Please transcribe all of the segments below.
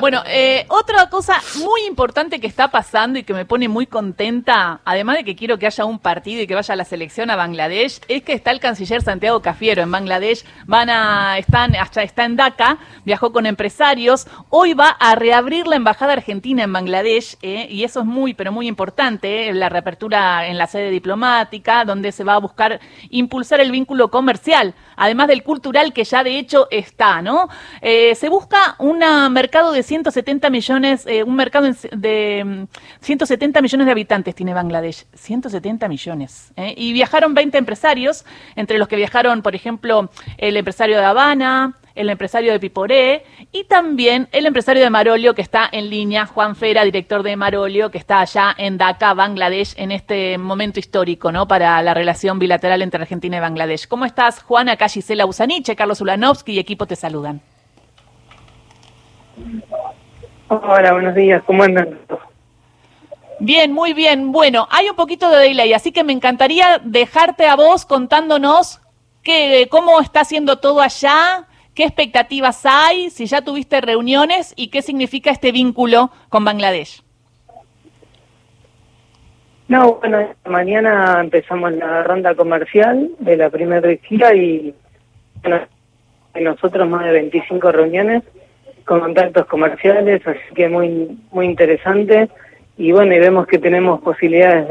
Bueno, eh, otra cosa muy importante que está pasando y que me pone muy contenta, además de que quiero que haya un partido y que vaya la selección a Bangladesh, es que está el canciller Santiago Cafiero en Bangladesh. Van a, están, hasta está en Dhaka, viajó con empresarios. Hoy va a reabrir la embajada argentina en Bangladesh eh, y eso es muy, pero muy importante, eh, la reapertura en la sede diplomática, donde se va a buscar impulsar el vínculo comercial, además del cultural que ya de hecho está, ¿no? se busca un mercado de 170 millones, eh, un mercado de 170 mm, millones de habitantes tiene Bangladesh, 170 millones. ¿eh? Y viajaron 20 empresarios, entre los que viajaron, por ejemplo, el empresario de Habana, el empresario de Piporé y también el empresario de Marolio que está en línea, Juan Fera, director de Marolio, que está allá en Dhaka, Bangladesh, en este momento histórico, ¿no? Para la relación bilateral entre Argentina y Bangladesh. ¿Cómo estás, Juan? Acá Gisela Usaniche, Carlos Ulanovsky y equipo te saludan. Hola, buenos días, ¿cómo andan? Bien, muy bien. Bueno, hay un poquito de delay, así que me encantaría dejarte a vos contándonos qué, cómo está haciendo todo allá, qué expectativas hay, si ya tuviste reuniones y qué significa este vínculo con Bangladesh. No, bueno, mañana empezamos la ronda comercial de la primera gira y bueno, nosotros más de 25 reuniones con contactos comerciales, así que muy muy interesante. Y bueno, y vemos que tenemos posibilidades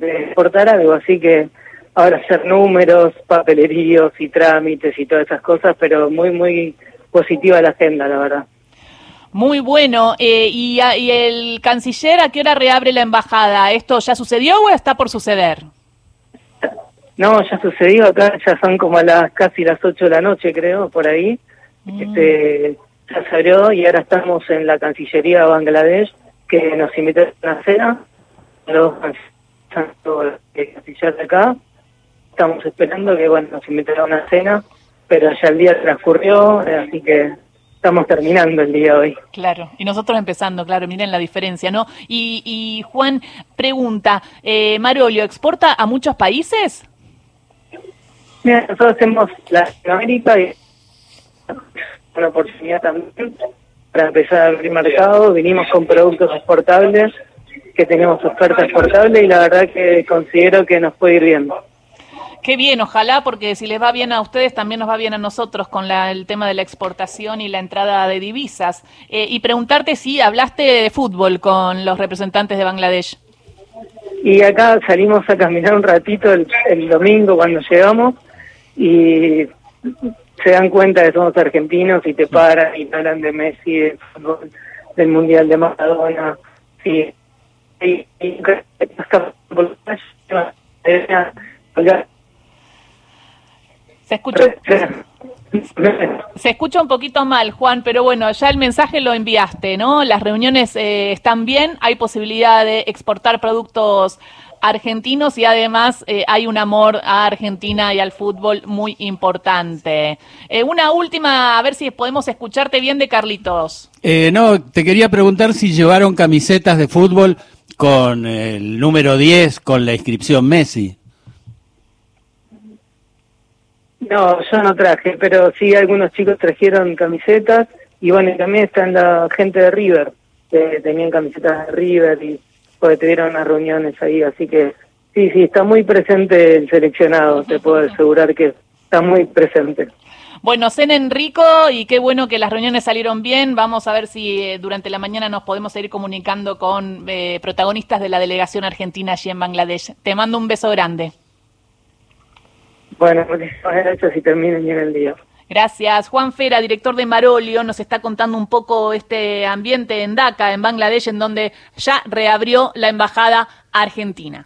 de, exportar algo, así que ahora hacer números, papeleríos y trámites y todas esas cosas, pero muy, muy positiva la agenda, la verdad. Muy bueno. Eh, y, ¿Y el canciller a qué hora reabre la embajada? ¿Esto ya sucedió o está por suceder? No, ya sucedió. Acá ya son como las casi las 8 de la noche, creo, por ahí. Mm. Este, ya salió y ahora estamos en la Cancillería de Bangladesh que nos invitó a una cena, los canciller de acá, estamos esperando que bueno nos inviten a una cena, pero ya el día transcurrió, así que estamos terminando el día de hoy. Claro, y nosotros empezando, claro, miren la diferencia, ¿no? Y, y Juan pregunta, eh, Marolio, ¿exporta a muchos países? Mira, nosotros hacemos Latinoamérica y una oportunidad también para empezar a abrir mercado. Vinimos con productos exportables, que tenemos oferta exportable y la verdad que considero que nos puede ir bien. Qué bien, ojalá, porque si les va bien a ustedes, también nos va bien a nosotros con el tema de la exportación y la entrada de divisas. Eh, y preguntarte si hablaste de fútbol con los representantes de Bangladesh. Y acá salimos a caminar un ratito el, el domingo cuando llegamos y se dan cuenta que somos argentinos y te paran y hablan de Messi, del Mundial de Maradona. Sí. Y, se escucha, se escucha un poquito mal, Juan, pero bueno, ya el mensaje lo enviaste, ¿no? Las reuniones eh, están bien, hay posibilidad de exportar productos argentinos y además eh, hay un amor a Argentina y al fútbol muy importante. Eh, una última, a ver si podemos escucharte bien de Carlitos. Eh, no, te quería preguntar si llevaron camisetas de fútbol con el número 10, con la inscripción Messi. No, yo no traje, pero sí algunos chicos trajeron camisetas y bueno, también están la gente de River, que tenían camisetas de River y porque tuvieron unas reuniones ahí, así que sí, sí, está muy presente el seleccionado, te puedo asegurar que está muy presente. Bueno, cenen rico y qué bueno que las reuniones salieron bien. Vamos a ver si eh, durante la mañana nos podemos seguir comunicando con eh, protagonistas de la delegación argentina allí en Bangladesh. Te mando un beso grande. Bueno, muchísimas gracias y terminen bien el día. Gracias. Juan Fera, director de Marolio, nos está contando un poco este ambiente en Dhaka, en Bangladesh, en donde ya reabrió la embajada argentina.